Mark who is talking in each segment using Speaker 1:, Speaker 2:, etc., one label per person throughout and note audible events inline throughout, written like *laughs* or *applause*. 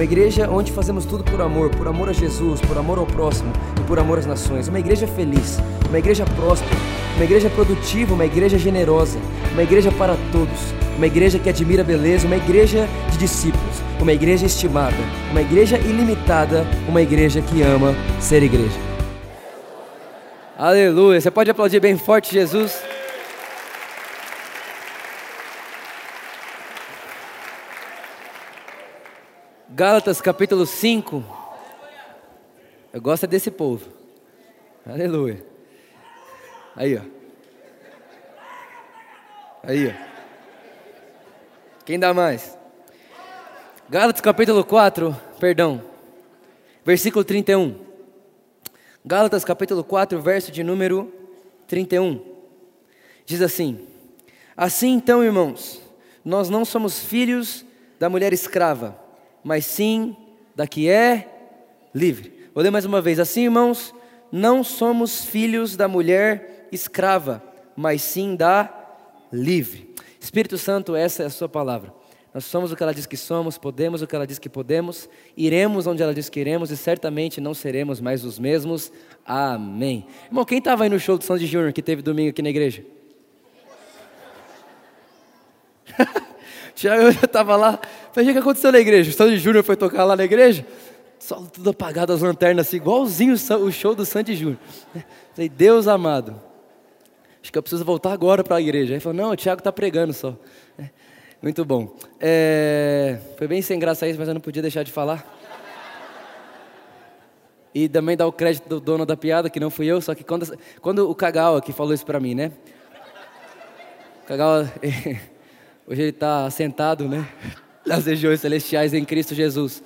Speaker 1: uma igreja onde fazemos tudo por amor, por amor a Jesus, por amor ao próximo e por amor às nações. Uma igreja feliz, uma igreja próspera, uma igreja produtiva, uma igreja generosa, uma igreja para todos, uma igreja que admira a beleza, uma igreja de discípulos, uma igreja estimada, uma igreja ilimitada, uma igreja que ama ser igreja. Aleluia! Você pode aplaudir bem forte, Jesus? Gálatas capítulo 5. Eu gosto desse povo. Aleluia. Aí, ó. Aí, ó. Quem dá mais? Gálatas capítulo 4, perdão. Versículo 31. Gálatas capítulo 4, verso de número 31. Diz assim: Assim então, irmãos, nós não somos filhos da mulher escrava, mas sim da que é livre. Vou ler mais uma vez. Assim, irmãos, não somos filhos da mulher escrava, mas sim da livre. Espírito Santo, essa é a sua palavra. Nós somos o que ela diz que somos, podemos o que ela diz que podemos, iremos onde ela diz que iremos e certamente não seremos mais os mesmos. Amém. Irmão, quem estava aí no show do Sandy Júnior que teve domingo aqui na igreja? *laughs* Tiago, eu estava lá. Falei, o que aconteceu na igreja? O Sandy Júnior foi tocar lá na igreja? Só tudo apagado, as lanternas assim, igualzinho o show do Sandy Júnior. *laughs* Falei, Deus amado, acho que eu preciso voltar agora para a igreja. Ele falou, não, o Tiago está pregando só. *laughs* Muito bom. É, foi bem sem graça isso, mas eu não podia deixar de falar. E também dar o crédito do dono da piada, que não fui eu, só que quando, quando o Kagawa aqui falou isso para mim, né? Kagawa, *laughs* hoje ele está sentado, né? Nas regiões celestiais em Cristo Jesus.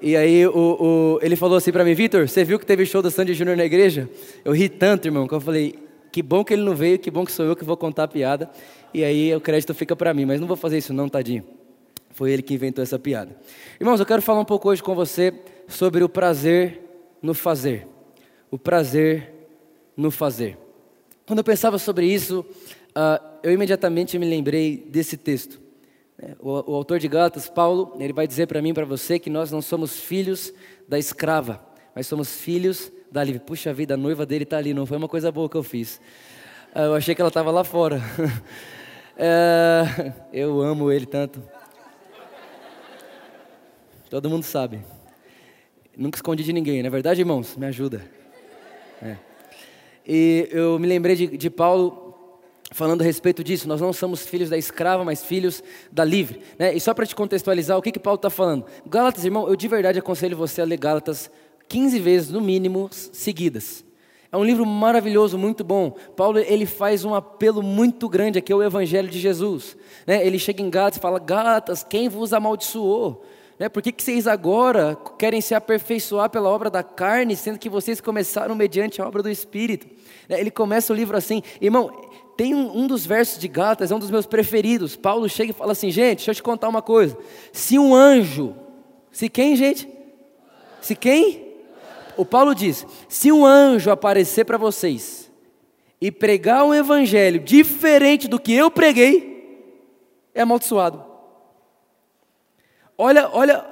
Speaker 1: E aí o, o, ele falou assim para mim, Vitor, você viu que teve show do Sandy Júnior na igreja? Eu ri tanto, irmão, que eu falei, que bom que ele não veio, que bom que sou eu que vou contar a piada e aí o crédito fica para mim, mas não vou fazer isso não, tadinho. Foi ele que inventou essa piada. Irmãos, eu quero falar um pouco hoje com você sobre o prazer no fazer. O prazer no fazer. Quando eu pensava sobre isso, uh, eu imediatamente me lembrei desse texto. É, o, o autor de Gálatas, Paulo, ele vai dizer para mim para você que nós não somos filhos da escrava, mas somos filhos da livre. Puxa vida, a noiva dele está ali, não foi uma coisa boa que eu fiz. Uh, eu achei que ela estava lá fora. *laughs* É, eu amo ele tanto. Todo mundo sabe. Nunca escondi de ninguém, não é verdade, irmãos? Me ajuda. É. E eu me lembrei de, de Paulo falando a respeito disso. Nós não somos filhos da escrava, mas filhos da livre. Né? E só para te contextualizar, o que, que Paulo está falando? Gálatas, irmão, eu de verdade aconselho você a ler Gálatas 15 vezes, no mínimo, seguidas. É um livro maravilhoso, muito bom. Paulo ele faz um apelo muito grande aqui ao Evangelho de Jesus. Né? Ele chega em Gálatas e fala: Gálatas, quem vos amaldiçoou? Né? Por que, que vocês agora querem se aperfeiçoar pela obra da carne, sendo que vocês começaram mediante a obra do Espírito? Né? Ele começa o livro assim, irmão. Tem um, um dos versos de Gálatas, é um dos meus preferidos. Paulo chega e fala assim: gente, deixa eu te contar uma coisa. Se um anjo, se quem, gente? Se quem? o Paulo diz: se um anjo aparecer para vocês e pregar um evangelho diferente do que eu preguei, é amaldiçoado. Olha, olha,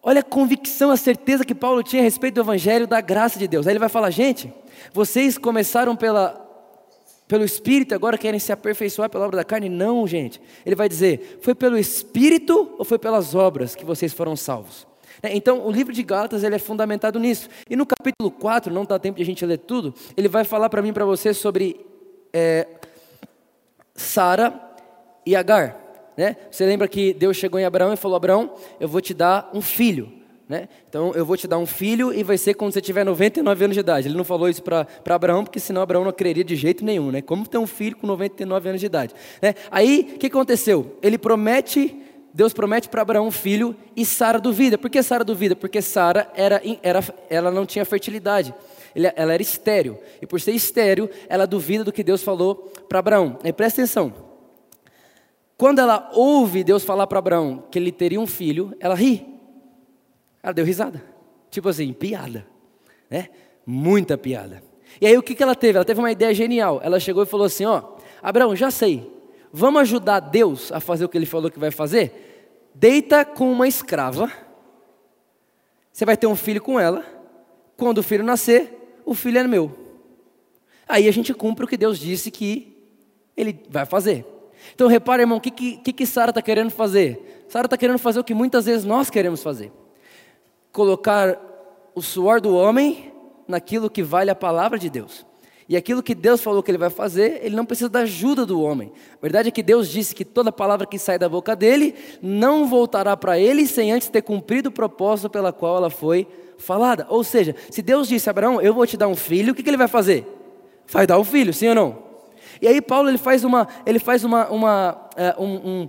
Speaker 1: olha a convicção, a certeza que Paulo tinha a respeito do evangelho da graça de Deus. Aí ele vai falar: gente, vocês começaram pela pelo Espírito, agora querem se aperfeiçoar pela obra da carne? Não, gente. Ele vai dizer: foi pelo Espírito ou foi pelas obras que vocês foram salvos? É, então, o livro de Gálatas ele é fundamentado nisso. E no capítulo 4, não dá tempo de a gente ler tudo, ele vai falar para mim para você sobre é, Sara e Agar. Né? Você lembra que Deus chegou em Abraão e falou: Abraão, eu vou te dar um filho. Né? Então eu vou te dar um filho e vai ser quando você tiver 99 anos de idade. Ele não falou isso para Abraão, porque senão Abraão não creria de jeito nenhum. Né? Como ter um filho com 99 anos de idade? Né? Aí o que aconteceu? Ele promete Deus promete para Abraão um filho e Sara duvida. Por que Sara duvida? Porque Sara era, era, ela não tinha fertilidade. Ela era estéreo. E por ser estéreo, ela duvida do que Deus falou para Abraão. Aí presta atenção. Quando ela ouve Deus falar para Abraão que ele teria um filho, ela ri. Ela deu risada. Tipo assim, piada. Né? Muita piada. E aí o que, que ela teve? Ela teve uma ideia genial. Ela chegou e falou assim: Ó, Abraão, já sei. Vamos ajudar Deus a fazer o que ele falou que vai fazer? Deita com uma escrava. Você vai ter um filho com ela. Quando o filho nascer, o filho é meu. Aí a gente cumpre o que Deus disse que ele vai fazer. Então repara, irmão, o que, que, que Sara está querendo fazer? Sara está querendo fazer o que muitas vezes nós queremos fazer: colocar o suor do homem naquilo que vale a palavra de Deus. E aquilo que Deus falou que ele vai fazer, ele não precisa da ajuda do homem. A verdade é que Deus disse que toda palavra que sai da boca dele não voltará para ele sem antes ter cumprido o propósito pela qual ela foi falada. Ou seja, se Deus disse a Abraão, eu vou te dar um filho, o que, que ele vai fazer? Vai dar um filho, sim ou não? E aí Paulo ele faz uma, ele faz uma, uma, é, um, um,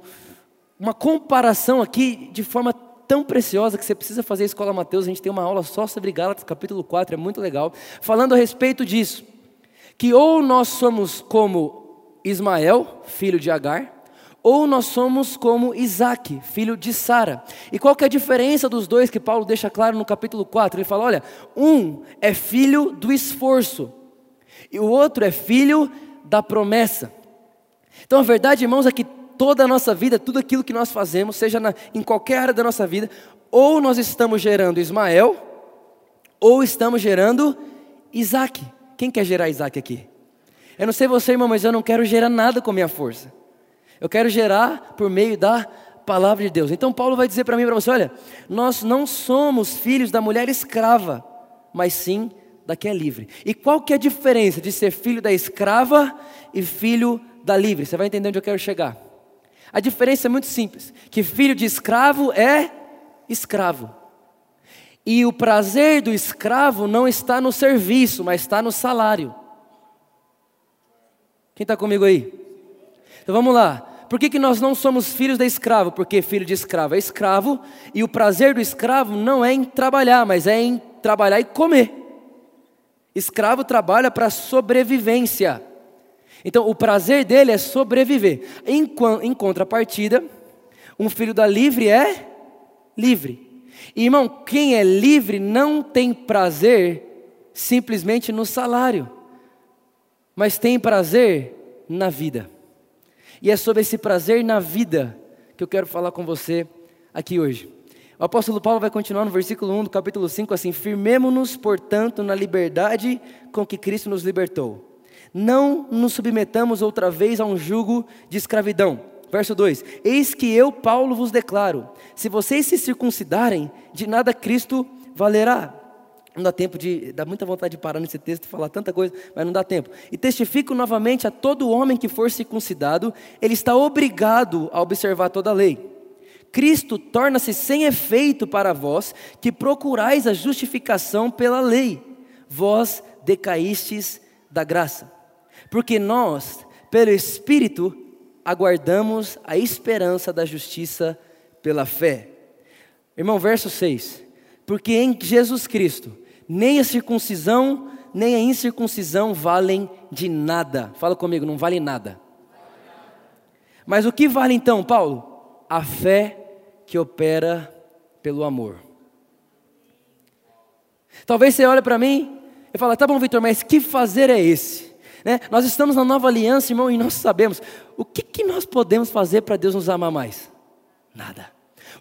Speaker 1: uma comparação aqui de forma tão preciosa que você precisa fazer a Escola Mateus. A gente tem uma aula só sobre Gálatas, capítulo 4, é muito legal, falando a respeito disso. Que ou nós somos como Ismael, filho de Agar, ou nós somos como Isaac, filho de Sara. E qual que é a diferença dos dois que Paulo deixa claro no capítulo 4? Ele fala: olha, um é filho do esforço, e o outro é filho da promessa. Então a verdade, irmãos, é que toda a nossa vida, tudo aquilo que nós fazemos, seja na, em qualquer área da nossa vida, ou nós estamos gerando Ismael, ou estamos gerando Isaac. Quem quer gerar Isaac aqui? Eu não sei você, irmão, mas eu não quero gerar nada com a minha força. Eu quero gerar por meio da palavra de Deus. Então Paulo vai dizer para mim e para você: olha, nós não somos filhos da mulher escrava, mas sim da que é livre. E qual que é a diferença de ser filho da escrava e filho da livre? Você vai entender onde eu quero chegar. A diferença é muito simples, que filho de escravo é escravo. E o prazer do escravo não está no serviço, mas está no salário. Quem está comigo aí? Então vamos lá. Por que, que nós não somos filhos da escravo? Porque filho de escravo é escravo, e o prazer do escravo não é em trabalhar, mas é em trabalhar e comer. Escravo trabalha para sobrevivência. Então, o prazer dele é sobreviver. Em, em contrapartida, um filho da livre é livre. Irmão, quem é livre não tem prazer simplesmente no salário, mas tem prazer na vida. E é sobre esse prazer na vida que eu quero falar com você aqui hoje. O apóstolo Paulo vai continuar no versículo 1 do capítulo 5 assim: Firmemo-nos, portanto, na liberdade com que Cristo nos libertou. Não nos submetamos outra vez a um jugo de escravidão. Verso 2: Eis que eu, Paulo, vos declaro: se vocês se circuncidarem, de nada Cristo valerá. Não dá tempo de. dá muita vontade de parar nesse texto e falar tanta coisa, mas não dá tempo. E testifico novamente a todo homem que for circuncidado, ele está obrigado a observar toda a lei. Cristo torna-se sem efeito para vós, que procurais a justificação pela lei. Vós decaístes da graça. Porque nós, pelo Espírito, aguardamos a esperança da justiça pela fé. Irmão, verso 6. Porque em Jesus Cristo, nem a circuncisão, nem a incircuncisão valem de nada. Fala comigo, não vale nada. Mas o que vale então, Paulo? a fé que opera pelo amor. Talvez você olhe para mim e fale, tá bom, Vitor, mas que fazer é esse? Né? Nós estamos na nova aliança, irmão, e nós sabemos o que, que nós podemos fazer para Deus nos amar mais? Nada.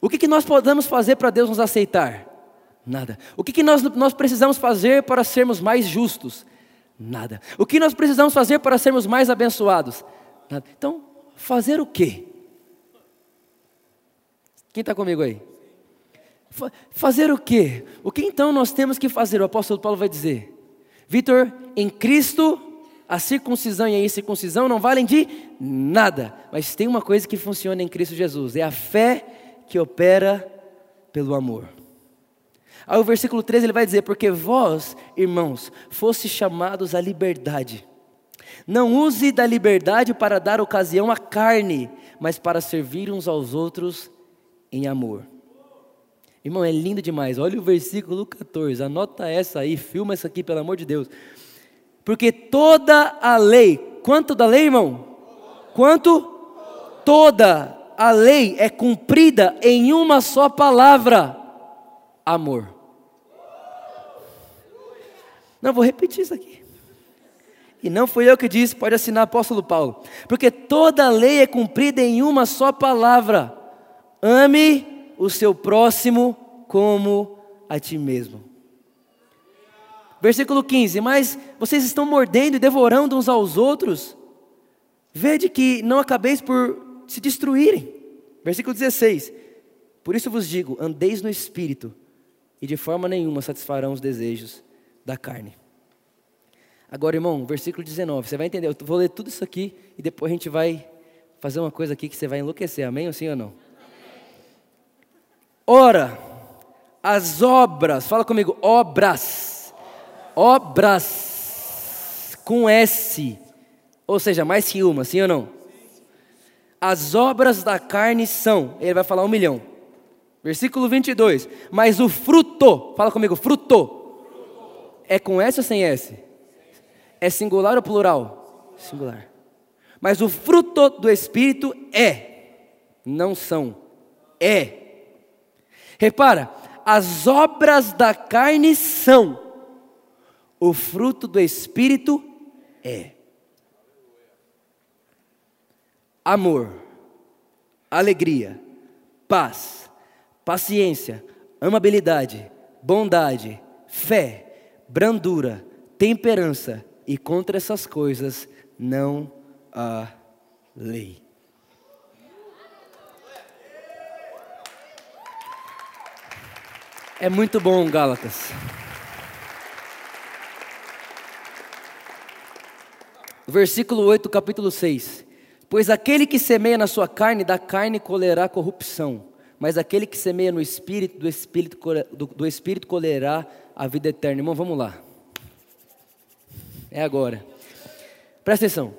Speaker 1: O que, que nós podemos fazer para Deus nos aceitar? Nada. O que, que nós, nós precisamos fazer para sermos mais justos? Nada. O que nós precisamos fazer para sermos mais abençoados? Nada. Então, fazer o quê? Quem está comigo aí? Fazer o quê? O que então nós temos que fazer? O apóstolo Paulo vai dizer: Vitor, em Cristo, a circuncisão e a incircuncisão não valem de nada, mas tem uma coisa que funciona em Cristo Jesus: é a fé que opera pelo amor. Aí o versículo 13 ele vai dizer: Porque vós, irmãos, foste chamados à liberdade. Não use da liberdade para dar ocasião à carne, mas para servir uns aos outros em amor. Irmão, é lindo demais. Olha o versículo 14. Anota essa aí, filma essa aqui, pelo amor de Deus. Porque toda a lei, quanto da lei, irmão? Quanto? Toda a lei é cumprida em uma só palavra: amor. Não, vou repetir isso aqui. E não fui eu que disse, pode assinar apóstolo Paulo. Porque toda a lei é cumprida em uma só palavra: ame o seu próximo como a ti mesmo. Versículo 15: Mas vocês estão mordendo e devorando uns aos outros, vede que não acabeis por se destruírem. Versículo 16: Por isso vos digo: andeis no espírito, e de forma nenhuma satisfarão os desejos da carne. Agora, irmão, versículo 19, você vai entender. Eu vou ler tudo isso aqui e depois a gente vai fazer uma coisa aqui que você vai enlouquecer, amém ou sim ou não? Ora, as obras, fala comigo, obras, obras, com S, ou seja, mais que uma, sim ou não? As obras da carne são, ele vai falar um milhão, versículo 22, mas o fruto, fala comigo, fruto, é com S ou sem S? É singular ou plural? Singular. Mas o fruto do Espírito é, não são, é Repara, as obras da carne são, o fruto do Espírito é amor, alegria, paz, paciência, amabilidade, bondade, fé, brandura, temperança, e contra essas coisas não há lei. É muito bom, Gálatas. Versículo 8, capítulo 6. Pois aquele que semeia na sua carne, da carne colherá corrupção, mas aquele que semeia no espírito, do espírito, do, do espírito colherá a vida eterna. Irmão, vamos lá. É agora. Presta atenção.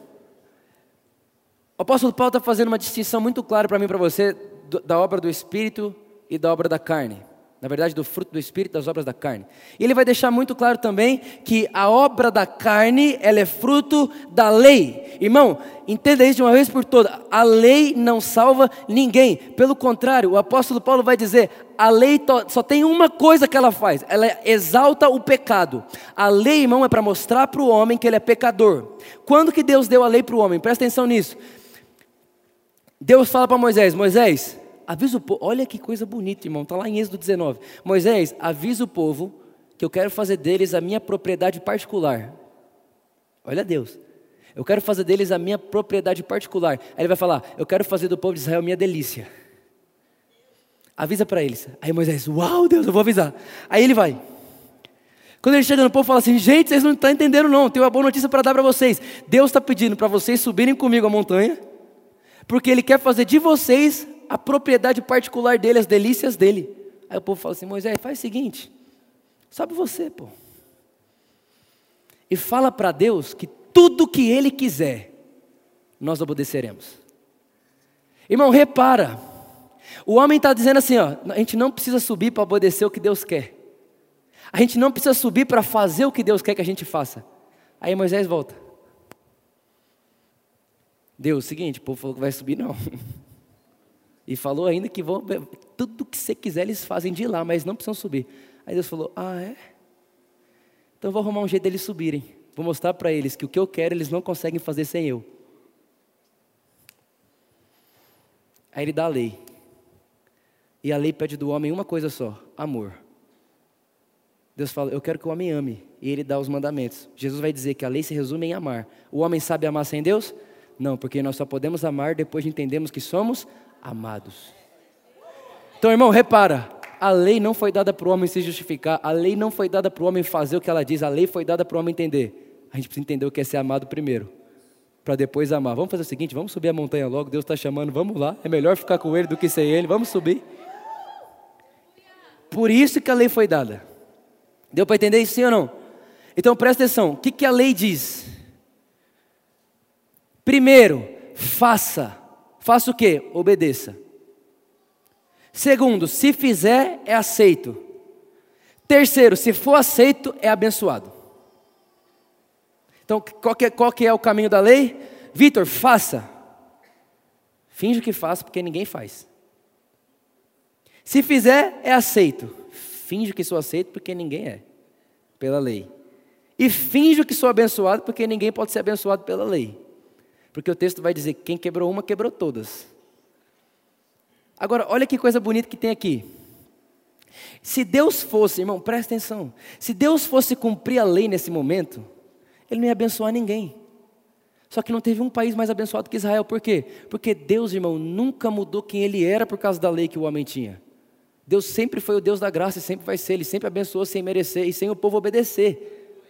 Speaker 1: O apóstolo Paulo está fazendo uma distinção muito clara para mim e para você da obra do espírito e da obra da carne na verdade, do fruto do Espírito, das obras da carne. E ele vai deixar muito claro também que a obra da carne, ela é fruto da lei. Irmão, entenda isso de uma vez por todas. A lei não salva ninguém. Pelo contrário, o apóstolo Paulo vai dizer, a lei só tem uma coisa que ela faz, ela exalta o pecado. A lei, irmão, é para mostrar para o homem que ele é pecador. Quando que Deus deu a lei para o homem? Presta atenção nisso. Deus fala para Moisés, Moisés, avisa o povo, olha que coisa bonita, irmão, está lá em Êxodo 19. Moisés, avisa o povo que eu quero fazer deles a minha propriedade particular. Olha Deus. Eu quero fazer deles a minha propriedade particular. Aí ele vai falar: Eu quero fazer do povo de Israel minha delícia. Avisa para eles. Aí Moisés, uau, Deus, eu vou avisar. Aí ele vai. Quando ele chega no povo, fala assim: Gente, vocês não estão entendendo, não. Tenho uma boa notícia para dar para vocês. Deus está pedindo para vocês subirem comigo a montanha, porque Ele quer fazer de vocês a propriedade particular dele, as delícias dele. Aí o povo fala assim: Moisés, faz o seguinte, sobe você, pô. E fala para Deus que tudo que ele quiser, nós obedeceremos. Irmão, repara. O homem está dizendo assim: ó, a gente não precisa subir para obedecer o que Deus quer. A gente não precisa subir para fazer o que Deus quer que a gente faça. Aí Moisés volta. Deus, seguinte, o povo falou que vai subir, não. *laughs* E falou ainda que vão, tudo que você quiser eles fazem de lá, mas não precisam subir. Aí Deus falou: Ah, é? Então vou arrumar um jeito deles subirem. Vou mostrar para eles que o que eu quero eles não conseguem fazer sem eu. Aí ele dá a lei. E a lei pede do homem uma coisa só: amor. Deus fala: Eu quero que o homem ame. E ele dá os mandamentos. Jesus vai dizer que a lei se resume em amar. O homem sabe amar sem Deus? Não, porque nós só podemos amar depois de entendermos que somos amados. Então, irmão, repara, a lei não foi dada para o homem se justificar, a lei não foi dada para o homem fazer o que ela diz, a lei foi dada para o homem entender. A gente precisa entender o que é ser amado primeiro, para depois amar. Vamos fazer o seguinte, vamos subir a montanha logo, Deus está chamando, vamos lá. É melhor ficar com ele do que sem ele, vamos subir. Por isso que a lei foi dada. Deu para entender isso sim ou não? Então presta atenção, o que, que a lei diz? Primeiro, faça Faça o que? Obedeça. Segundo, se fizer, é aceito. Terceiro, se for aceito, é abençoado. Então, qual que é, qual que é o caminho da lei? Vitor, faça. Finge que faça, porque ninguém faz. Se fizer, é aceito. Finge que sou aceito, porque ninguém é, pela lei. E finge que sou abençoado, porque ninguém pode ser abençoado pela lei. Porque o texto vai dizer que quem quebrou uma, quebrou todas. Agora, olha que coisa bonita que tem aqui. Se Deus fosse, irmão, presta atenção. Se Deus fosse cumprir a lei nesse momento, Ele não ia abençoar ninguém. Só que não teve um país mais abençoado que Israel. Por quê? Porque Deus, irmão, nunca mudou quem Ele era por causa da lei que o homem tinha. Deus sempre foi o Deus da graça e sempre vai ser. Ele sempre abençoou sem merecer e sem o povo obedecer.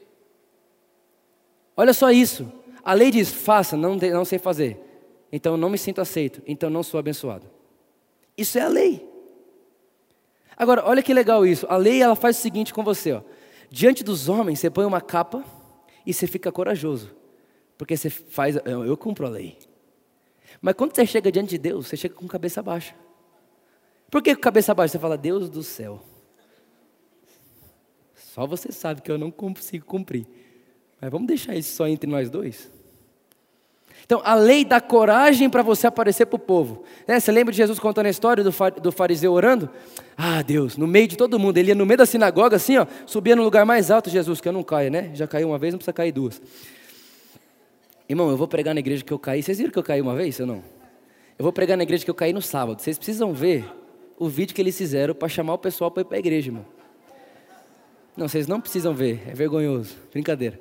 Speaker 1: Olha só isso. A lei diz: faça, não, não sei fazer. Então não me sinto aceito. Então não sou abençoado. Isso é a lei. Agora, olha que legal isso. A lei ela faz o seguinte com você: ó. diante dos homens, você põe uma capa e você fica corajoso. Porque você faz, eu, eu cumpro a lei. Mas quando você chega diante de Deus, você chega com cabeça baixa. Por que cabeça baixa? Você fala, Deus do céu. Só você sabe que eu não consigo cumprir. Mas vamos deixar isso só entre nós dois? Então, a lei dá coragem para você aparecer para o povo. Né? Você lembra de Jesus contando a história do fariseu orando? Ah, Deus, no meio de todo mundo. Ele ia no meio da sinagoga, assim, ó, subia no lugar mais alto, Jesus, que eu não caia, né? Já caiu uma vez, não precisa cair duas. Irmão, eu vou pregar na igreja que eu caí. Vocês viram que eu caí uma vez ou não? Eu vou pregar na igreja que eu caí no sábado. Vocês precisam ver o vídeo que eles fizeram para chamar o pessoal para ir para a igreja, irmão. Não, vocês não precisam ver, é vergonhoso. Brincadeira.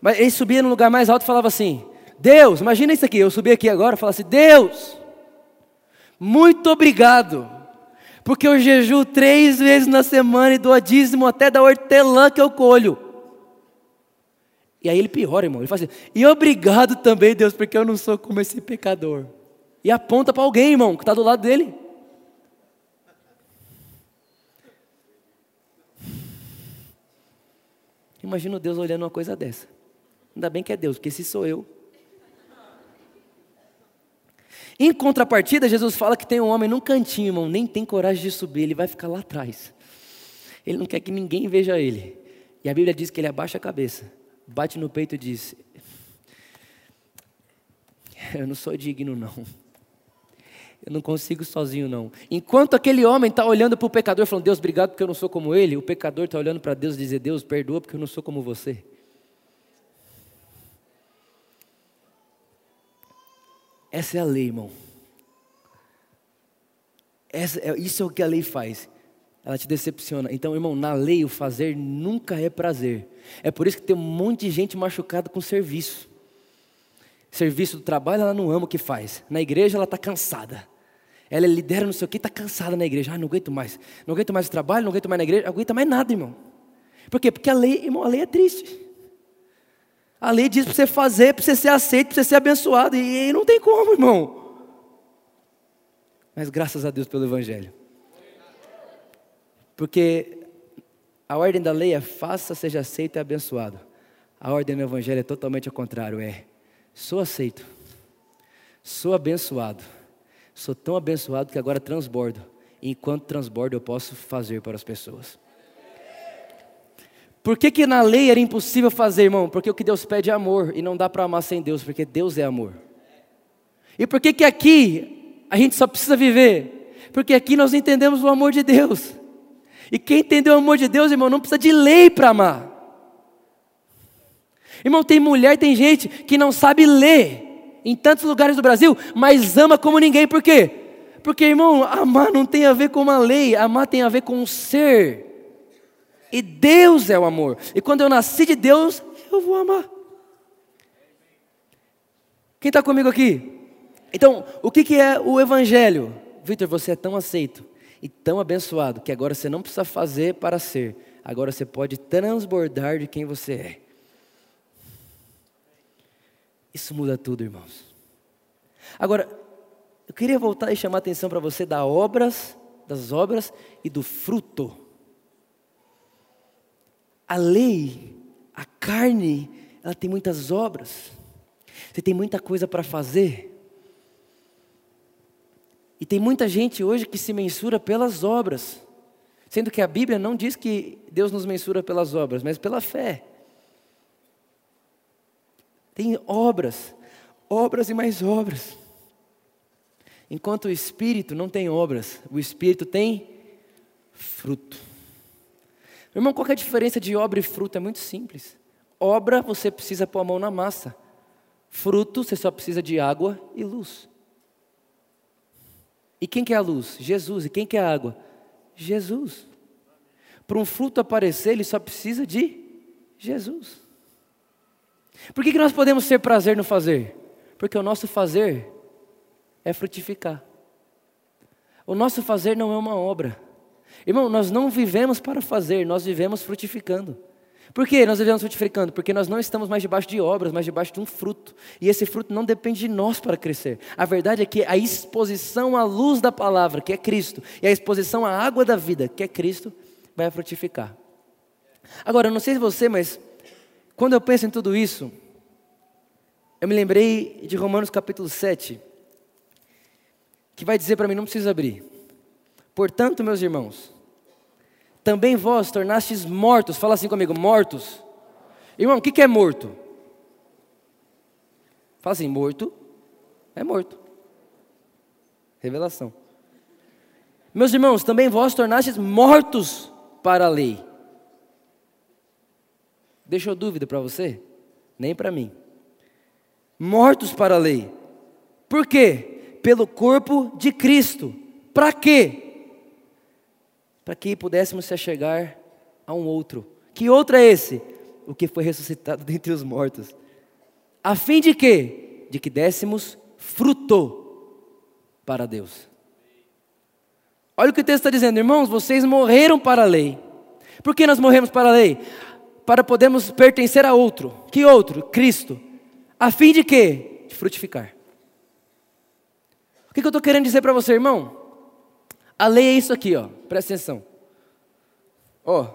Speaker 1: Mas ele subia no lugar mais alto e falava assim: Deus, imagina isso aqui, eu subi aqui agora e falasse: Deus, muito obrigado, porque eu jejuo três vezes na semana e dou a dízimo até da hortelã que eu colho. E aí ele piora, irmão. Ele fala assim: E obrigado também, Deus, porque eu não sou como esse pecador. E aponta para alguém, irmão, que está do lado dele. Imagina Deus olhando uma coisa dessa. Ainda bem que é Deus, porque se sou eu. Em contrapartida, Jesus fala que tem um homem num cantinho, irmão, nem tem coragem de subir, ele vai ficar lá atrás. Ele não quer que ninguém veja ele. E a Bíblia diz que ele abaixa a cabeça, bate no peito e diz: Eu não sou digno, não. Eu não consigo sozinho, não. Enquanto aquele homem está olhando para o pecador, falando: Deus, obrigado porque eu não sou como ele, o pecador está olhando para Deus e dizer: Deus, perdoa porque eu não sou como você. Essa é a lei, irmão. Essa, é, isso é o que a lei faz. Ela te decepciona. Então, irmão, na lei o fazer nunca é prazer. É por isso que tem um monte de gente machucada com serviço. Serviço do trabalho, ela não ama o que faz. Na igreja, ela está cansada. Ela lidera não sei o que, está cansada na igreja. Ah, não aguento mais. Não aguento mais o trabalho, não aguento mais na igreja, não aguento mais nada, irmão. Por quê? Porque a lei, irmão, a lei é triste. A lei diz para você fazer, para você ser aceito, para você ser abençoado. E, não tem como, irmão. Mas graças a Deus pelo Evangelho. Porque a ordem da lei é faça, seja aceito e abençoado. A ordem do Evangelho é totalmente ao contrário: é sou aceito, sou abençoado, sou tão abençoado que agora transbordo. E enquanto transbordo, eu posso fazer para as pessoas. Por que, que na lei era impossível fazer, irmão? Porque o que Deus pede é amor, e não dá para amar sem Deus, porque Deus é amor. E por que, que aqui a gente só precisa viver? Porque aqui nós entendemos o amor de Deus. E quem entendeu o amor de Deus, irmão, não precisa de lei para amar. Irmão, tem mulher, tem gente que não sabe ler em tantos lugares do Brasil, mas ama como ninguém, por quê? Porque, irmão, amar não tem a ver com uma lei, amar tem a ver com um ser. E Deus é o amor. E quando eu nasci de Deus, eu vou amar. Quem está comigo aqui? Então, o que, que é o Evangelho? Vitor, você é tão aceito e tão abençoado que agora você não precisa fazer para ser, agora você pode transbordar de quem você é. Isso muda tudo, irmãos. Agora, eu queria voltar e chamar a atenção para você das obras, das obras e do fruto a lei, a carne, ela tem muitas obras. Você tem muita coisa para fazer. E tem muita gente hoje que se mensura pelas obras, sendo que a Bíblia não diz que Deus nos mensura pelas obras, mas pela fé. Tem obras, obras e mais obras. Enquanto o Espírito não tem obras, o Espírito tem fruto. Irmão, qual é a diferença de obra e fruto? É muito simples. Obra, você precisa pôr a mão na massa. Fruto, você só precisa de água e luz. E quem quer a luz? Jesus. E quem quer a água? Jesus. Para um fruto aparecer, ele só precisa de Jesus. Por que, que nós podemos ter prazer no fazer? Porque o nosso fazer é frutificar. O nosso fazer não é uma obra. Irmão, nós não vivemos para fazer, nós vivemos frutificando. Por que nós vivemos frutificando? Porque nós não estamos mais debaixo de obras, mas debaixo de um fruto. E esse fruto não depende de nós para crescer. A verdade é que a exposição à luz da palavra, que é Cristo, e a exposição à água da vida, que é Cristo, vai frutificar. Agora, eu não sei se você, mas quando eu penso em tudo isso, eu me lembrei de Romanos capítulo 7, que vai dizer para mim: não precisa abrir. Portanto, meus irmãos, também vós tornastes mortos, fala assim comigo, mortos. Irmão, o que é morto? Fala assim, morto é morto. Revelação. Meus irmãos, também vós tornastes mortos para a lei. Deixou dúvida para você? Nem para mim. Mortos para a lei. Por quê? Pelo corpo de Cristo. Para quê? Para que pudéssemos se achegar a um outro. Que outro é esse? O que foi ressuscitado *laughs* dentre os mortos. A fim de quê? De que dessemos fruto para Deus. Olha o que o texto está dizendo, irmãos, vocês morreram para a lei. Por que nós morremos para a lei? Para podermos pertencer a outro. Que outro? Cristo. A fim de quê? De frutificar. O que eu estou querendo dizer para você, irmão? A lei é isso aqui, ó. Presta atenção. Ó,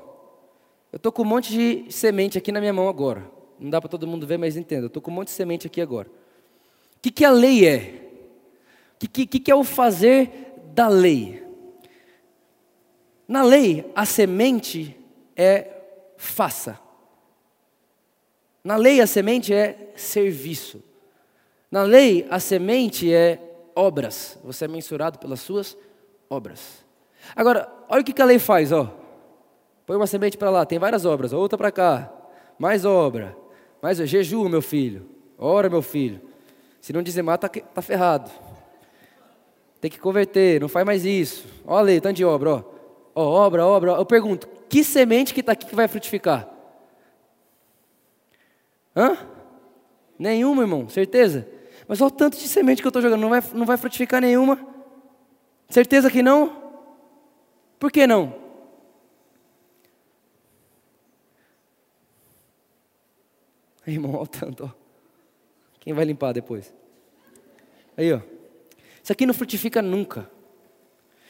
Speaker 1: eu tô com um monte de semente aqui na minha mão agora. Não dá para todo mundo ver, mas entenda. Eu tô com um monte de semente aqui agora. O que, que a lei é? O que, que, que é o fazer da lei? Na lei, a semente é faça. Na lei, a semente é serviço. Na lei, a semente é obras. Você é mensurado pelas suas obras. Agora, olha o que a lei faz, ó. Põe uma semente para lá, tem várias obras, outra para cá, mais obra, mais jejum, meu filho, ora, meu filho. Se não dizimar, está tá ferrado. Tem que converter, não faz mais isso. Olha a lei, tanto de obra, ó. ó obra, obra. Eu pergunto, que semente que está aqui que vai frutificar? Hã? Nenhuma, irmão, certeza? Mas olha o tanto de semente que eu estou jogando, não vai, não vai frutificar nenhuma. Certeza que não? Por que não? *laughs* Irmão, olha o tanto. Ó. Quem vai limpar depois? Aí, ó. Isso aqui não frutifica nunca.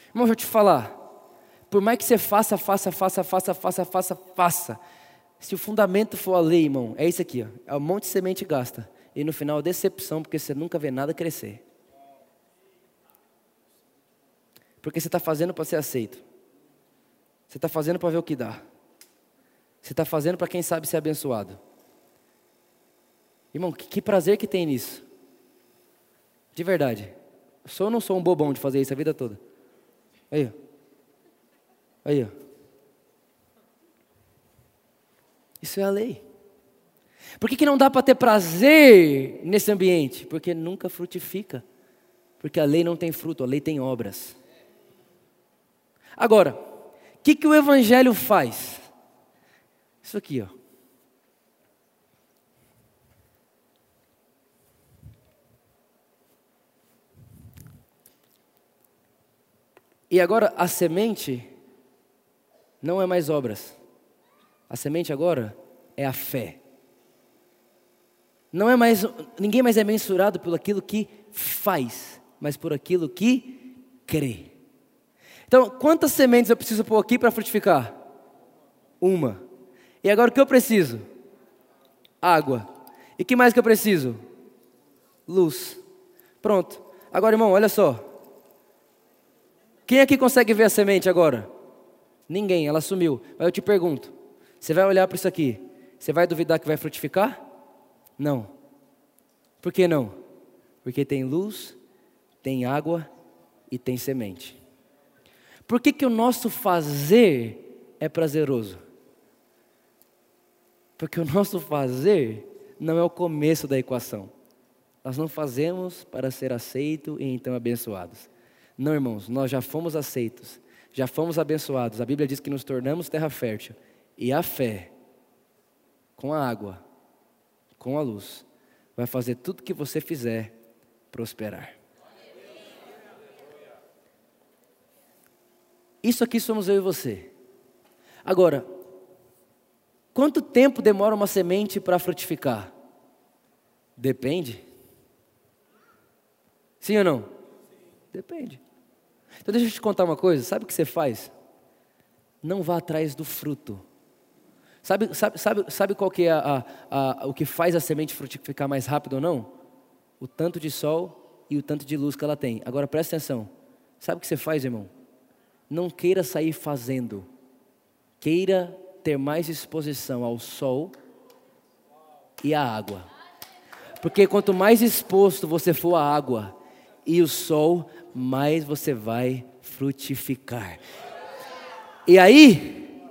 Speaker 1: Irmão, deixa eu te falar. Por mais que você faça, faça, faça, faça, faça, faça, faça. Se o fundamento for a lei, irmão, é isso aqui, ó. É um monte de semente gasta. E no final, decepção, porque você nunca vê nada crescer. Porque você está fazendo para ser aceito. Você está fazendo para ver o que dá. Você está fazendo para quem sabe ser abençoado. Irmão, que, que, prazer que tem nisso. De verdade. Sou ou não sou um bobão de fazer isso a vida toda? Aí, ó. Aí, ó. Isso é a lei. Por que, que não dá para ter prazer nesse ambiente? Porque nunca frutifica. Porque a lei não tem fruto, a lei tem obras. Agora, o que, que o Evangelho faz? Isso aqui, ó. E agora a semente não é mais obras. A semente agora é a fé. Não é mais ninguém mais é mensurado por aquilo que faz, mas por aquilo que crê. Então, quantas sementes eu preciso pôr aqui para frutificar? Uma. E agora o que eu preciso? Água. E que mais que eu preciso? Luz. Pronto. Agora, irmão, olha só. Quem aqui consegue ver a semente agora? Ninguém, ela sumiu. Mas eu te pergunto: você vai olhar para isso aqui, você vai duvidar que vai frutificar? Não. Por que não? Porque tem luz, tem água e tem semente. Por que, que o nosso fazer é prazeroso? Porque o nosso fazer não é o começo da equação. Nós não fazemos para ser aceito e então abençoados. Não, irmãos, nós já fomos aceitos, já fomos abençoados. A Bíblia diz que nos tornamos terra fértil. E a fé, com a água, com a luz, vai fazer tudo que você fizer prosperar. Isso aqui somos eu e você. Agora, quanto tempo demora uma semente para frutificar? Depende. Sim ou não? Depende. Então deixa eu te contar uma coisa, sabe o que você faz? Não vá atrás do fruto. Sabe, sabe, sabe, sabe qual que é a, a, a, o que faz a semente frutificar mais rápido ou não? O tanto de sol e o tanto de luz que ela tem. Agora presta atenção. Sabe o que você faz, irmão? Não queira sair fazendo. Queira ter mais exposição ao sol e à água. Porque quanto mais exposto você for à água e o sol, mais você vai frutificar. E aí,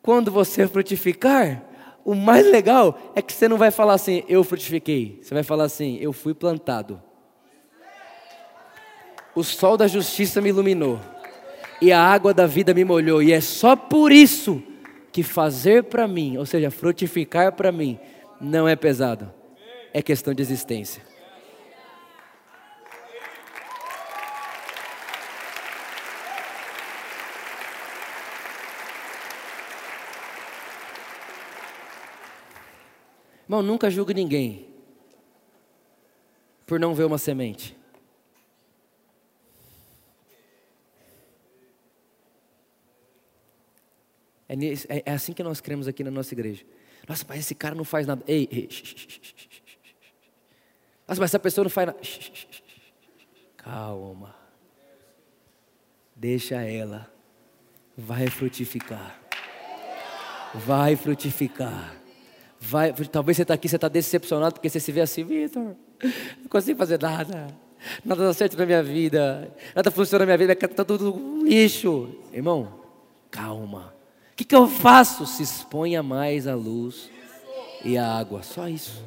Speaker 1: quando você frutificar, o mais legal é que você não vai falar assim, eu frutifiquei. Você vai falar assim, eu fui plantado. O sol da justiça me iluminou. E a água da vida me molhou. E é só por isso que fazer para mim, ou seja, frutificar para mim, não é pesado. É questão de existência. Irmão, nunca julgue ninguém por não ver uma semente. É, é, é, assim que nós cremos aqui na nossa igreja. Nossa, mas esse cara não faz nada. Ei, ei. Nossa, mas essa pessoa não faz nada. Calma. Deixa ela. Vai frutificar. Vai frutificar. Vai, talvez você está aqui, você está decepcionado porque você se vê assim, Vitor, não consigo fazer nada, nada dá certo na minha vida, nada funciona na minha vida, está tudo um lixo. Irmão, calma. O que, que eu faço? Se exponha mais à luz e à água, só isso.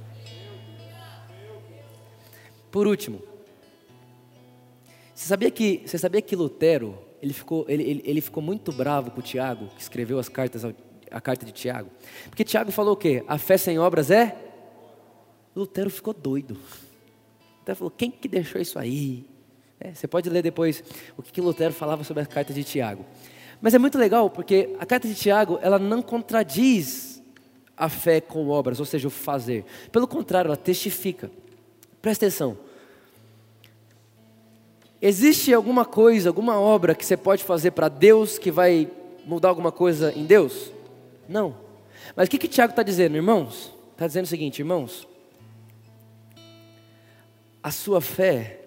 Speaker 1: Por último, você sabia que, você sabia que Lutero, ele ficou, ele, ele, ele ficou muito bravo com o Tiago, que escreveu as cartas a carta de Tiago. Porque Tiago falou o quê? A fé sem obras é? Lutero ficou doido. Lutero falou: quem que deixou isso aí? É, você pode ler depois o que, que Lutero falava sobre a carta de Tiago. Mas é muito legal porque a carta de Tiago ela não contradiz a fé com obras, ou seja, o fazer. Pelo contrário, ela testifica. Presta atenção. Existe alguma coisa, alguma obra que você pode fazer para Deus que vai mudar alguma coisa em Deus? Não. Mas o que, que Tiago está dizendo, irmãos? Está dizendo o seguinte, irmãos. A sua fé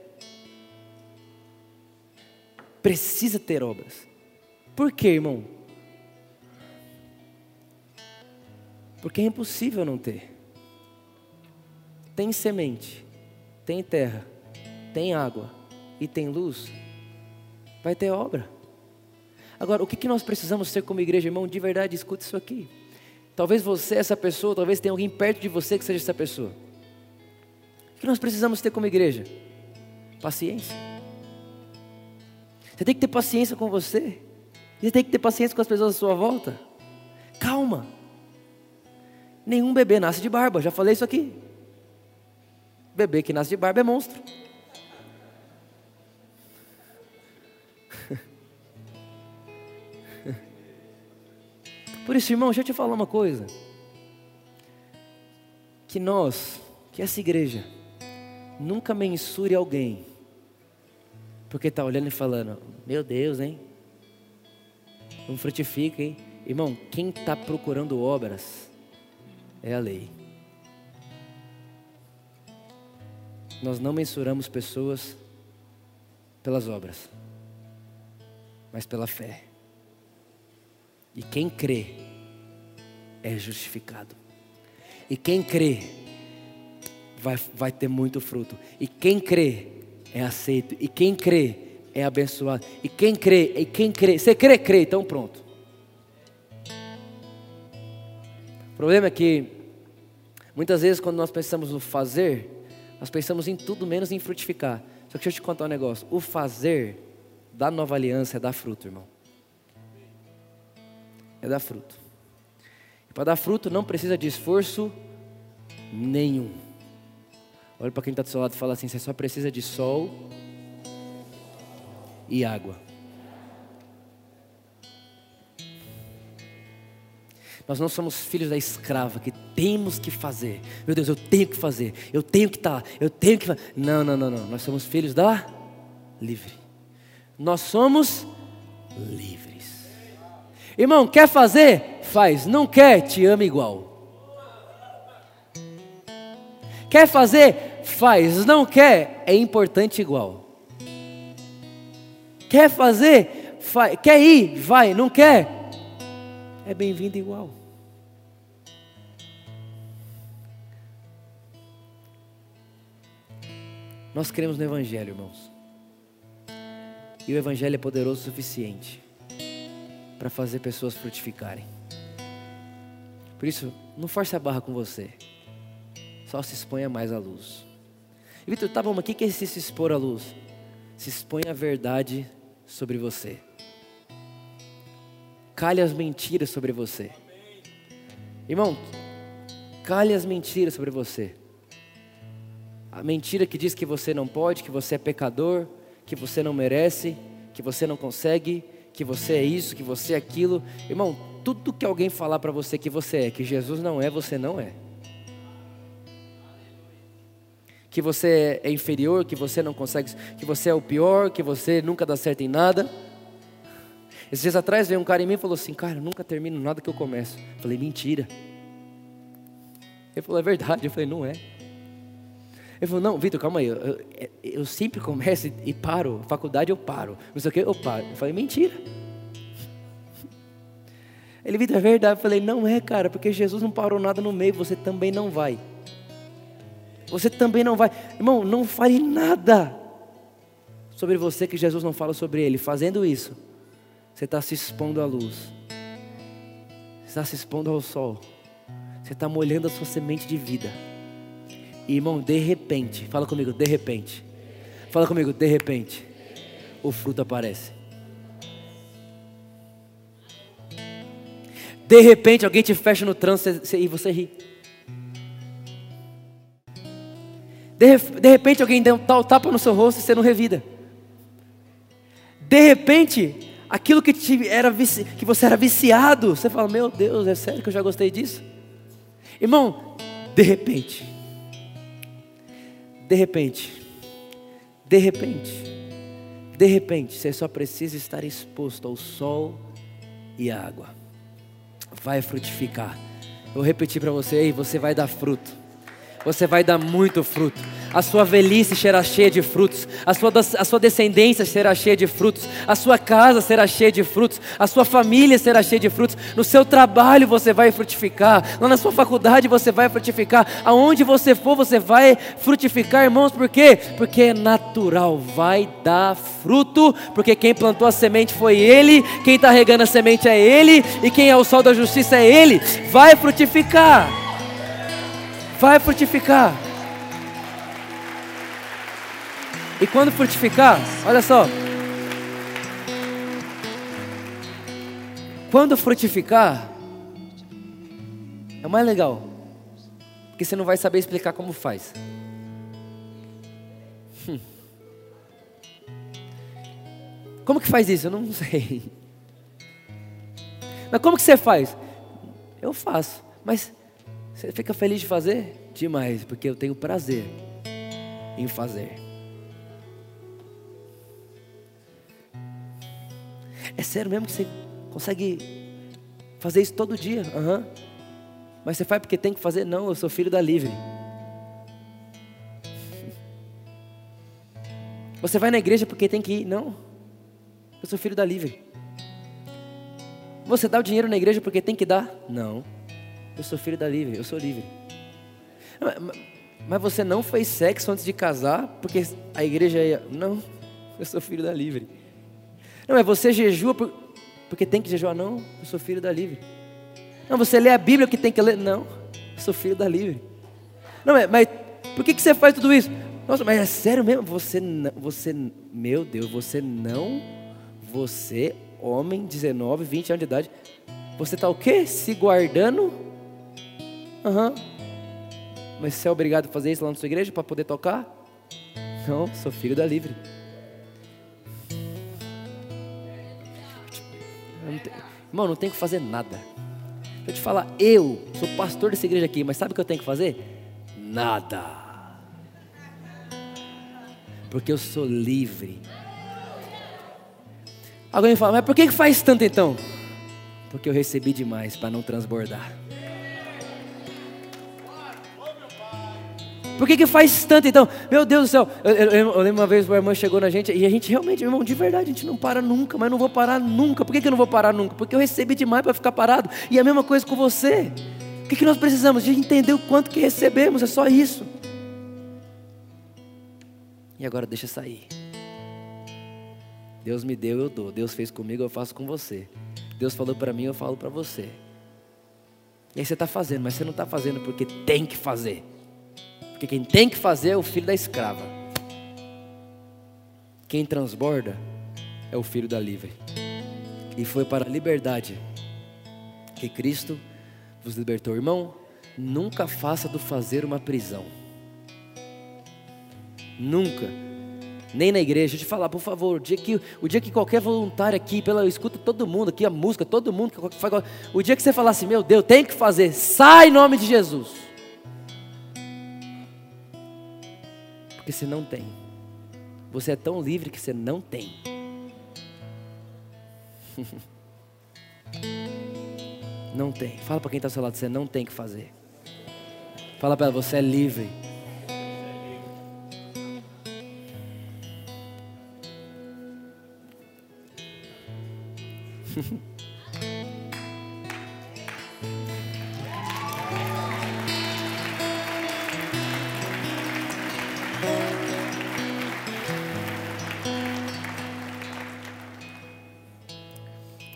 Speaker 1: precisa ter obras. Por quê, irmão? Porque é impossível não ter. Tem semente, tem terra, tem água e tem luz, vai ter obra. Agora, o que, nós precisamos ser como igreja, irmão? De verdade, escute isso aqui. Talvez você essa pessoa, talvez tenha alguém perto de você que seja essa pessoa. O que nós precisamos ter como igreja? Paciência. Você tem que ter paciência com você. Você tem que ter paciência com as pessoas à sua volta. Calma. Nenhum bebê nasce de barba, já falei isso aqui. Bebê que nasce de barba é monstro. *laughs* Por isso, irmão, deixa eu te falar uma coisa. Que nós, que essa igreja, nunca mensure alguém, porque está olhando e falando: Meu Deus, hein? Não frutifica, hein? Irmão, quem está procurando obras é a lei. Nós não mensuramos pessoas pelas obras. mas pela fé. E quem crê é justificado. E quem crê vai, vai ter muito fruto. E quem crê é aceito. E quem crê é abençoado. E quem crê, e quem crê, você crê, crê, então pronto. O problema é que muitas vezes quando nós pensamos no fazer, nós pensamos em tudo menos em frutificar. Só que deixa eu te contar um negócio. O fazer da nova aliança é dar fruto, irmão. É dar fruto. E para dar fruto não precisa de esforço nenhum. Olha para quem está do seu lado e fala assim: você só precisa de sol e água. Nós não somos filhos da escrava que temos que fazer. Meu Deus, eu tenho que fazer. Eu tenho que estar. Tá, eu tenho que. Não, não, não, não. Nós somos filhos da livre. Nós somos livres. Irmão, quer fazer? Faz. Não quer? Te ama igual. Quer fazer? Faz. Não quer? É importante igual. Quer fazer? Faz. Quer ir? Vai. Não quer? é bem-vindo igual. Nós cremos no Evangelho, irmãos. E o Evangelho é poderoso o suficiente para fazer pessoas frutificarem. Por isso, não force a barra com você. Só se exponha mais à luz. Vitor, tá bom, mas o que é se expor à luz? Se expõe a verdade sobre você calhe as mentiras sobre você. Irmão, calhe as mentiras sobre você. A mentira que diz que você não pode, que você é pecador, que você não merece, que você não consegue, que você é isso, que você é aquilo. Irmão, tudo que alguém falar para você que você é, que Jesus não é, você não é. Que você é inferior, que você não consegue, que você é o pior, que você nunca dá certo em nada. Esses dias atrás veio um cara em mim e falou assim: Cara, eu nunca termino nada que eu começo. Eu falei: Mentira. Ele falou: É verdade. Eu falei: Não é. Ele falou: Não, Vitor, calma aí. Eu, eu, eu sempre começo e, paro. Faculdade eu paro. Não sei o que, eu paro. Eu falei: Mentira. Ele, Vitor, é verdade. Eu falei: Não é, cara, porque Jesus não parou nada no meio. Você também não vai. Você também não vai. Irmão, não fale nada sobre você que Jesus não fala sobre ele. Fazendo isso você está se expondo à luz. Você está se expondo ao sol. Você está molhando a sua semente de vida. E, irmão, de repente, fala comigo, de repente. Fala comigo, de repente. O fruto aparece. De repente alguém te fecha no trânsito e você ri. De, de repente alguém dá um tal tapa no seu rosto e você não revida. De repente aquilo que, te era que você era viciado, você fala: Meu Deus, é sério que eu já gostei disso? Irmão, de repente, de repente, de repente, de repente, você só precisa estar exposto ao sol e à água, vai frutificar. Eu vou repetir para você: aí, você vai dar fruto, você vai dar muito fruto. A sua velhice será cheia de frutos, a sua, a sua descendência será cheia de frutos, a sua casa será cheia de frutos, a sua família será cheia de frutos, no seu trabalho você vai frutificar, lá na sua faculdade você vai frutificar, aonde você for você vai frutificar, irmãos, por quê? Porque é natural, vai dar fruto, porque quem plantou a semente foi Ele, quem está regando a semente é Ele, e quem é o sol da justiça é Ele, vai frutificar, vai frutificar. E quando frutificar, olha só. Quando frutificar, é mais legal. Porque você não vai saber explicar como faz. Hum. Como que faz isso? Eu não *laughs* sei. Mas como que você faz? Eu faço. Mas você fica feliz de fazer? Demais, porque eu tenho prazer em fazer. É sério mesmo que você consegue fazer isso todo dia? Uhum. Mas você faz porque tem que fazer? Não, eu sou filho da livre. *laughs* Você vai na igreja porque tem que ir? Não. Eu sou filho da livre. Você dá o dinheiro na igreja porque tem que dar? Não. Eu sou filho da livre, eu sou livre. Mas você não fez sexo antes de casar porque a igreja ia. Não, eu sou filho da livre. Não, é você jejua porque tem que jejuar? Não, eu sou filho da livre. Não, você lê a Bíblia que tem que ler? Não, eu sou filho da livre. Não, mas por que, que você faz tudo isso? Nossa, mas é sério mesmo? Você, você, meu Deus, você não, você, homem, 19, 20 anos de idade, você está o quê? Se guardando? Aham. Uhum. Mas você é obrigado a fazer isso lá na sua igreja para poder tocar? Não, sou filho da livre. Irmão, não tenho que fazer nada. Deixa eu te falar, eu sou pastor dessa igreja aqui, mas sabe o que eu tenho que fazer? Nada. Porque eu sou livre. Alguém fala, mas por que faz tanto então? Porque eu recebi demais para não transbordar. Por que, que faz tanto então? Meu Deus do céu. Eu, eu, eu lembro uma vez uma irmã chegou na gente e a gente realmente, irmão, de verdade, a gente não para nunca, mas não vou parar nunca. Por que, que eu não vou parar nunca? Porque eu recebi demais para ficar parado. E a mesma coisa com você. O que, que nós precisamos? De entender o quanto que recebemos, é só isso. E agora deixa sair. Deus me deu, eu dou. Deus fez comigo, eu faço com você. Deus falou para mim, eu falo para você. E aí você está fazendo, mas você não está fazendo porque tem que fazer. Porque quem tem que fazer é o filho da escrava. Quem transborda é o filho da livre. E foi para a liberdade que Cristo vos libertou. Irmão, nunca faça do fazer uma prisão. Nunca. Nem na igreja. Te falar, por favor, o dia que, o dia que qualquer voluntário aqui, pela, escuta todo mundo aqui, a música, todo mundo, o dia que você falar assim, meu Deus, tem que fazer, sai em nome de Jesus. Porque você não tem. Você é tão livre que você não tem. *laughs* Não tem. Fala para quem está ao seu lado, você não tem que fazer. Fala para ela, você é livre. *laughs*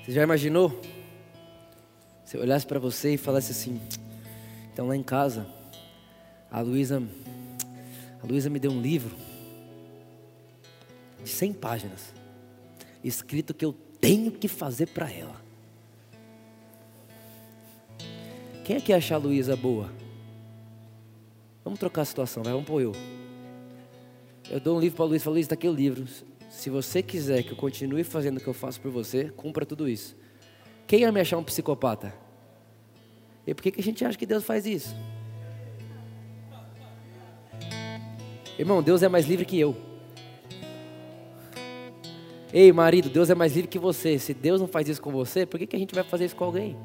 Speaker 1: Você já imaginou? Se eu olhasse para você e falasse assim, então lá em casa, a Luísa, a Luísa me deu um livro de 100 páginas, escrito que eu tenho que fazer para ela. Quem é que acha a Luísa boa? Vamos trocar a situação, vai, vamos pôr eu. Eu dou um livro para a Luísa e falo, Luísa, está aqui o livro. Se você quiser que eu continue fazendo o que eu faço por você, cumpra tudo isso. Quem ia me achar um psicopata? E por que, que a gente acha que Deus faz isso? Irmão, Deus é mais livre que eu. Ei, marido, Deus é mais livre que você. Se Deus não faz isso com você, por que, que a gente vai fazer isso com alguém?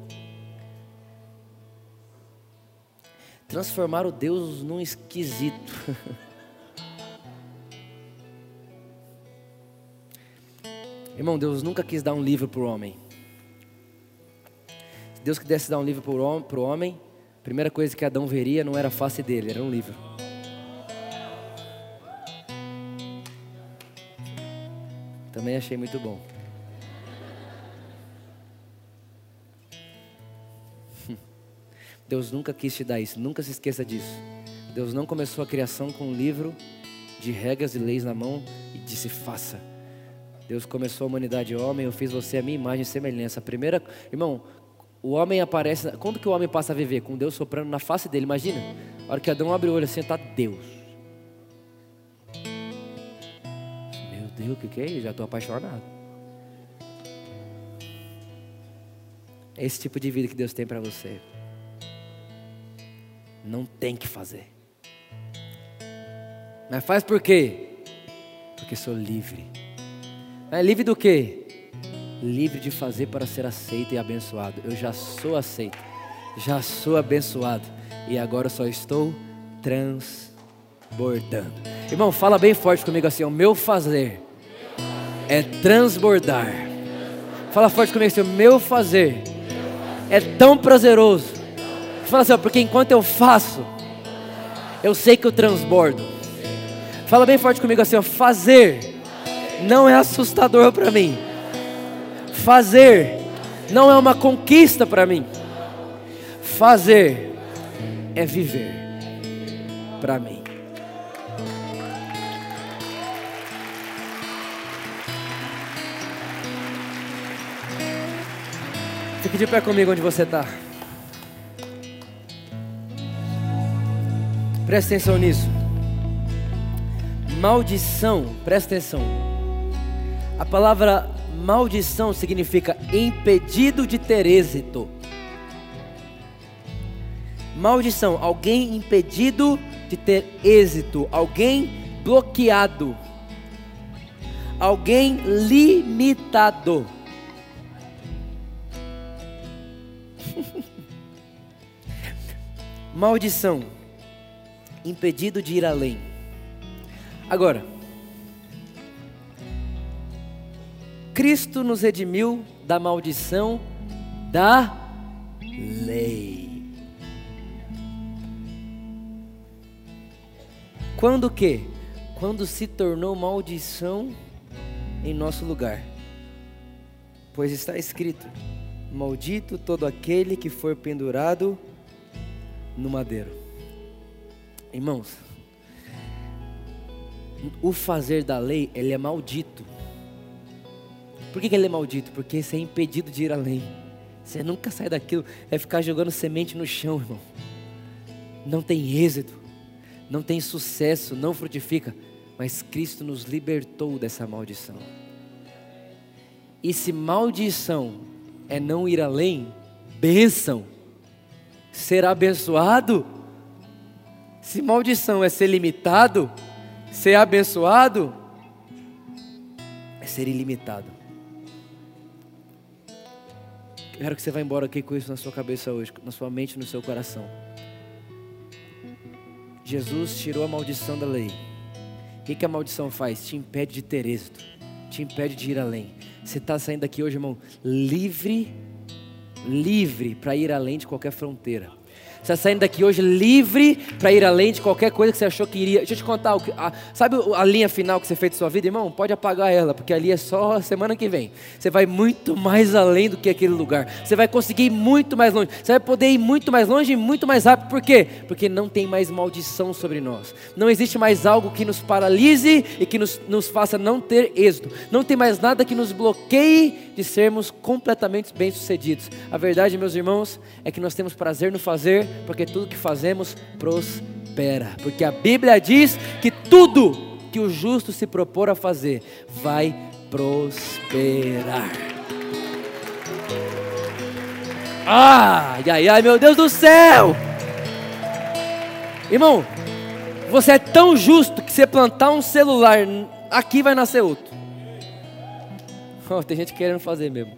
Speaker 1: Transformar o Deus num esquisito. *laughs* Irmão, Deus nunca quis dar um livro para o homem. Se Deus quisesse dar um livro para o homem, a primeira coisa que Adão veria não era a face dele, era um livro. Também achei muito bom. *laughs* Deus nunca quis te dar isso, nunca se esqueça disso. Deus não começou a criação com um livro de regras e leis na mão e disse: faça. Deus começou a humanidade homem, eu fiz você a minha imagem e semelhança. Primeira, irmão, o homem aparece, quando que o homem passa a viver? Com Deus soprando na face dele, imagina. A hora que Adão abre o olho assim, está Deus. Meu Deus, o que, que é isso? Já estou apaixonado. É esse tipo de vida que Deus tem para você. Não tem que fazer. Mas faz por quê? Porque sou livre. É livre do quê? Livre de fazer para ser aceito e abençoado. Eu já sou aceito, já sou abençoado e agora só estou transbordando. Irmão, fala bem forte comigo assim: o meu fazer é transbordar. Fala forte comigo assim, meu fazer é tão prazeroso. Fala assim, ó, porque enquanto eu faço, eu sei que eu transbordo. Fala bem forte comigo assim, ó, fazer não é assustador para mim. Fazer não é uma conquista para mim. Fazer é viver para mim. Fique de pé comigo onde você está. Presta atenção nisso. Maldição, presta atenção. A palavra maldição significa impedido de ter êxito. Maldição, alguém impedido de ter êxito, alguém bloqueado, alguém limitado. *laughs* Maldição, impedido de ir além. Agora, Cristo nos redimiu da maldição da lei. Quando que? Quando se tornou maldição em nosso lugar. Pois está escrito: Maldito todo aquele que for pendurado no madeiro. Irmãos, o fazer da lei, ele é maldito. Por que, que ele é maldito? Porque você é impedido de ir além. Você nunca sai daquilo, é ficar jogando semente no chão, irmão. Não tem êxito, não tem sucesso, não frutifica. Mas Cristo nos libertou dessa maldição. E se maldição é não ir além, bênção, ser abençoado. Se maldição é ser limitado, ser abençoado, é ser ilimitado. Quero que você vá embora aqui com isso na sua cabeça hoje, na sua mente, no seu coração. Jesus tirou a maldição da lei. O que, que a maldição faz? Te impede de ter êxito, te impede de ir além. Você está saindo daqui hoje, irmão, livre, livre para ir além de qualquer fronteira. Você está saindo daqui hoje livre para ir além de qualquer coisa que você achou que iria. Deixa eu te contar, a, sabe a linha final que você fez de sua vida, irmão? Pode apagar ela, porque ali é só semana que vem. Você vai muito mais além do que aquele lugar. Você vai conseguir ir muito mais longe. Você vai poder ir muito mais longe e muito mais rápido. Por quê? Porque não tem mais maldição sobre nós. Não existe mais algo que nos paralise e que nos, nos faça não ter êxito. Não tem mais nada que nos bloqueie de sermos completamente bem-sucedidos. A verdade, meus irmãos, é que nós temos prazer no fazer porque tudo que fazemos prospera. Porque a Bíblia diz que tudo que o justo se propor a fazer vai prosperar. Ai, ai, ai, meu Deus do céu! Irmão, você é tão justo que você plantar um celular aqui vai nascer outro. Oh, *laughs* tem gente querendo fazer mesmo.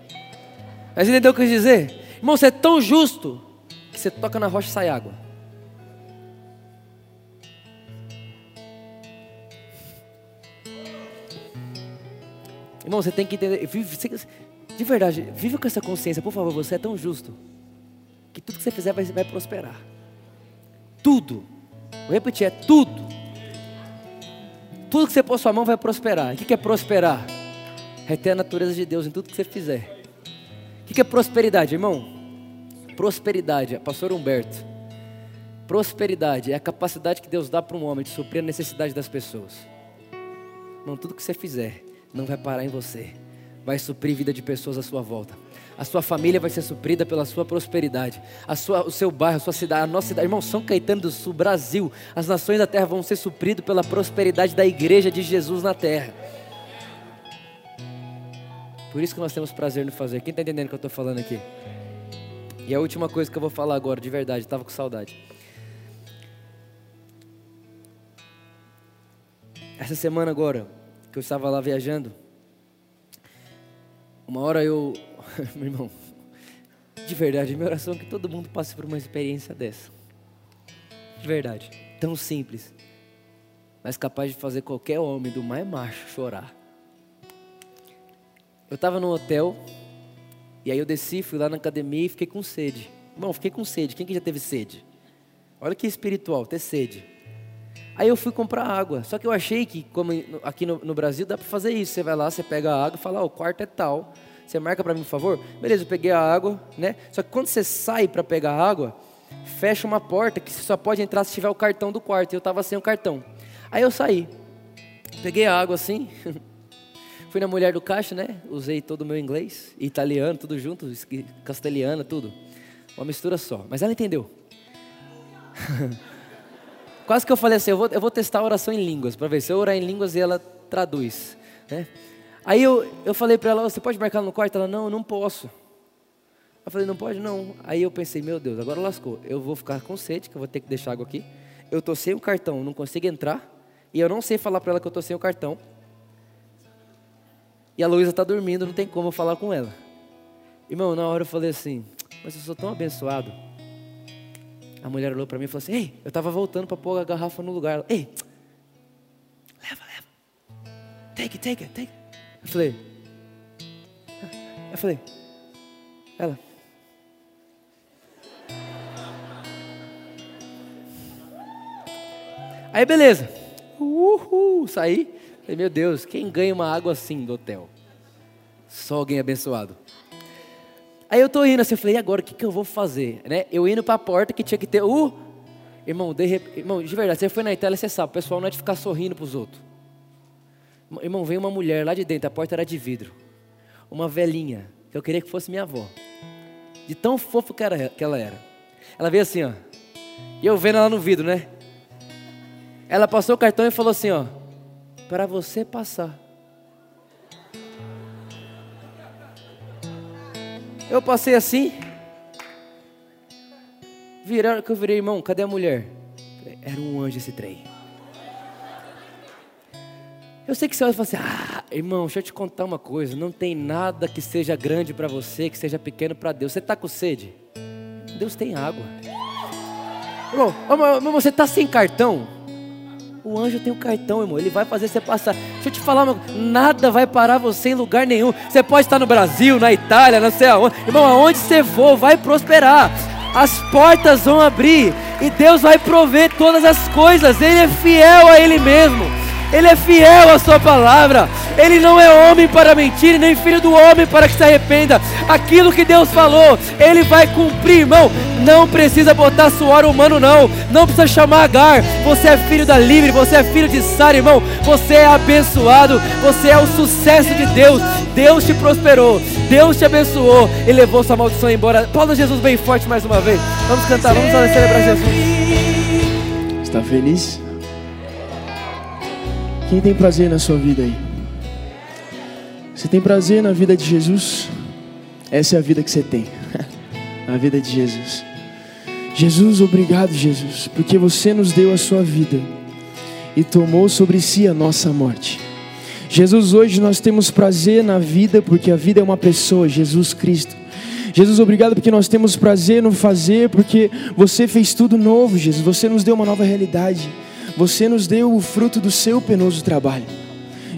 Speaker 1: Mas entendeu o que eu quis dizer? Irmão, você é tão justo que você toca na rocha e sai água. Irmão, você tem que entender. de verdade, vive com essa consciência, por favor. Você é tão justo que tudo que você fizer vai, vai prosperar. Tudo. Vou repetir: é tudo. Tudo que você pôr sua mão vai prosperar. O que é prosperar? É ter a natureza de Deus em tudo que você fizer. O que é prosperidade, irmão? Prosperidade, pastor Humberto. Prosperidade é a capacidade que Deus dá para um homem de suprir a necessidade das pessoas. Não, tudo que você fizer não vai parar em você. Vai suprir vida de pessoas à sua volta. A sua família vai ser suprida pela sua prosperidade. A sua, o seu bairro, a sua cidade, a nossa cidade. Irmão, São Caetano do Sul, Brasil. As nações da terra vão ser supridas pela prosperidade da igreja de Jesus na terra. Por isso que nós temos prazer no fazer. Quem está entendendo o que eu estou falando aqui? E a última coisa que eu vou falar agora, de verdade, estava com saudade. Essa semana agora, que eu estava lá viajando, uma hora eu, *laughs* meu irmão, de verdade, minha oração é que todo mundo passe por uma experiência dessa. De verdade, tão simples, mas capaz de fazer qualquer homem do mais macho chorar. Eu estava no hotel E aí eu desci, fui lá na academia e fiquei com sede. Irmão, fiquei com sede. Quem que já teve sede? Olha que espiritual, ter sede. Aí eu fui comprar água. Só que eu achei que, como aqui no, no Brasil, dá para fazer isso. Você vai lá, você pega a água fala, oh, o quarto é tal. Você marca para mim, por favor? Beleza, eu peguei a água, né? Só que quando você sai para pegar a água, fecha uma porta que você só pode entrar se tiver o cartão do quarto. E eu estava sem o cartão. Aí eu saí. Peguei a água assim. *laughs* Fui na mulher do caixa, né? Usei todo o meu inglês, italiano, tudo junto, castelhano, tudo. Uma mistura só. Mas ela entendeu. *laughs* Quase que eu falei assim: eu vou, eu vou testar a oração em línguas, para ver se eu orar em línguas e ela traduz. Né? Aí eu, eu falei para ela: Você pode marcar no quarto? Ela: Não, não posso. Eu falei: Não pode? Não. Aí eu pensei: Meu Deus, agora lascou. Eu vou ficar com sede, que eu vou ter que deixar água aqui. Eu tô sem o cartão, não consigo entrar. E eu não sei falar para ela que eu tô sem o cartão. E a Luísa está dormindo, não tem como eu falar com ela. Irmão, na hora eu falei assim, mas eu sou tão abençoado. A mulher olhou para mim e falou assim: Ei, eu estava voltando para pôr a garrafa no lugar. Ei, leva, leva. Take it, take it, take it. Eu falei, eu falei, ela. Aí beleza. Uhul, saí. Falei, meu Deus, quem ganha uma água assim do hotel? Só alguém abençoado. Aí eu tô indo assim, eu falei, e agora o que, que eu vou fazer? Né? Eu indo para a porta que tinha que ter. Uh! Irmão, de, irmão, de verdade, você foi na Itália, você sabe, o pessoal não é de ficar sorrindo para os outros. Irmão, veio uma mulher lá de dentro, a porta era de vidro. Uma velhinha, que eu queria que fosse minha avó. De tão fofo que, era, que ela era. Ela veio assim, ó. E eu vendo ela no vidro, né? Ela passou o cartão e falou assim, ó para você passar. Eu passei assim. Viraram que eu virei, irmão, cadê a mulher? Era um anjo esse trem. Eu sei que você vai falar assim, ah, irmão, deixa eu te contar uma coisa. Não tem nada que seja grande para você, que seja pequeno para Deus. Você está com sede? Deus tem água. Irmão, você está sem cartão? O anjo tem o um cartão, irmão. Ele vai fazer você passar. Deixa eu te falar, irmão, nada vai parar você em lugar nenhum. Você pode estar no Brasil, na Itália, não sei aonde. Irmão, aonde você for, vai prosperar. As portas vão abrir e Deus vai prover todas as coisas. Ele é fiel a Ele mesmo. Ele é fiel à sua palavra. Ele não é homem para mentir, nem filho do homem para que se arrependa. Aquilo que Deus falou, Ele vai cumprir, irmão. Não precisa botar suor humano, não. Não precisa chamar Agar. Você é filho da livre, você é filho de Sara, irmão. Você é abençoado. Você é o sucesso de Deus. Deus te prosperou. Deus te abençoou e levou sua maldição embora. Paulo Jesus bem forte mais uma vez. Vamos cantar, vamos celebrar Jesus.
Speaker 2: Está feliz? Quem tem prazer na sua vida aí? Você tem prazer na vida de Jesus? Essa é a vida que você tem. *laughs* a vida de Jesus. Jesus, obrigado, Jesus, porque você nos deu a sua vida e tomou sobre si a nossa morte. Jesus, hoje nós temos prazer na vida, porque a vida é uma pessoa, Jesus Cristo. Jesus, obrigado porque nós temos prazer no fazer, porque você fez tudo novo, Jesus. Você nos deu uma nova realidade. Você nos deu o fruto do seu penoso trabalho.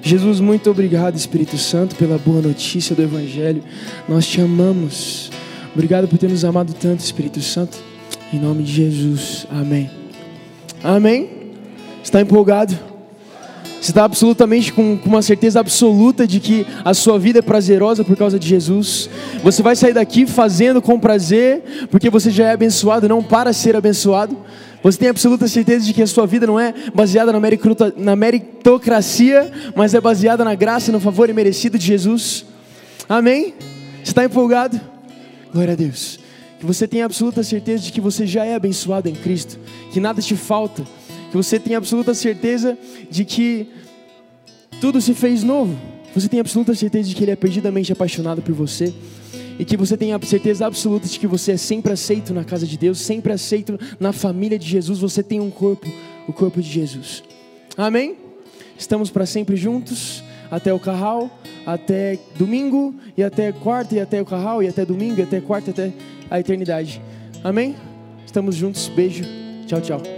Speaker 2: Jesus, muito obrigado, Espírito Santo, pela boa notícia do Evangelho. Nós te amamos. Obrigado por ter nos amado tanto, Espírito Santo. Em nome de Jesus. Amém. Amém. Está empolgado? Você está absolutamente com, com, uma certeza absoluta de que a sua vida é prazerosa por causa de Jesus. Você vai sair daqui fazendo com prazer, porque você já é abençoado, não para ser abençoado. Você tem absoluta certeza de que a sua vida não é baseada na meritocracia, mas é baseada na graça no favor imerecido de Jesus? Amém? Você está empolgado? Glória a Deus. Que você tenha absoluta certeza de que você já é abençoado em Cristo, que nada te falta, que você tenha absoluta certeza de que tudo se fez novo. Você tem absoluta certeza de que Ele é perdidamente apaixonado por você e que você tenha certeza absoluta de que você é sempre aceito na casa de Deus, sempre aceito na família de Jesus. Você tem um corpo, o corpo de Jesus. Amém? Estamos para sempre juntos, até o carral, até domingo, e até quarta, e até o carral, e até domingo, e até quarta, até a eternidade. Amém? Estamos juntos. Beijo. Tchau, tchau.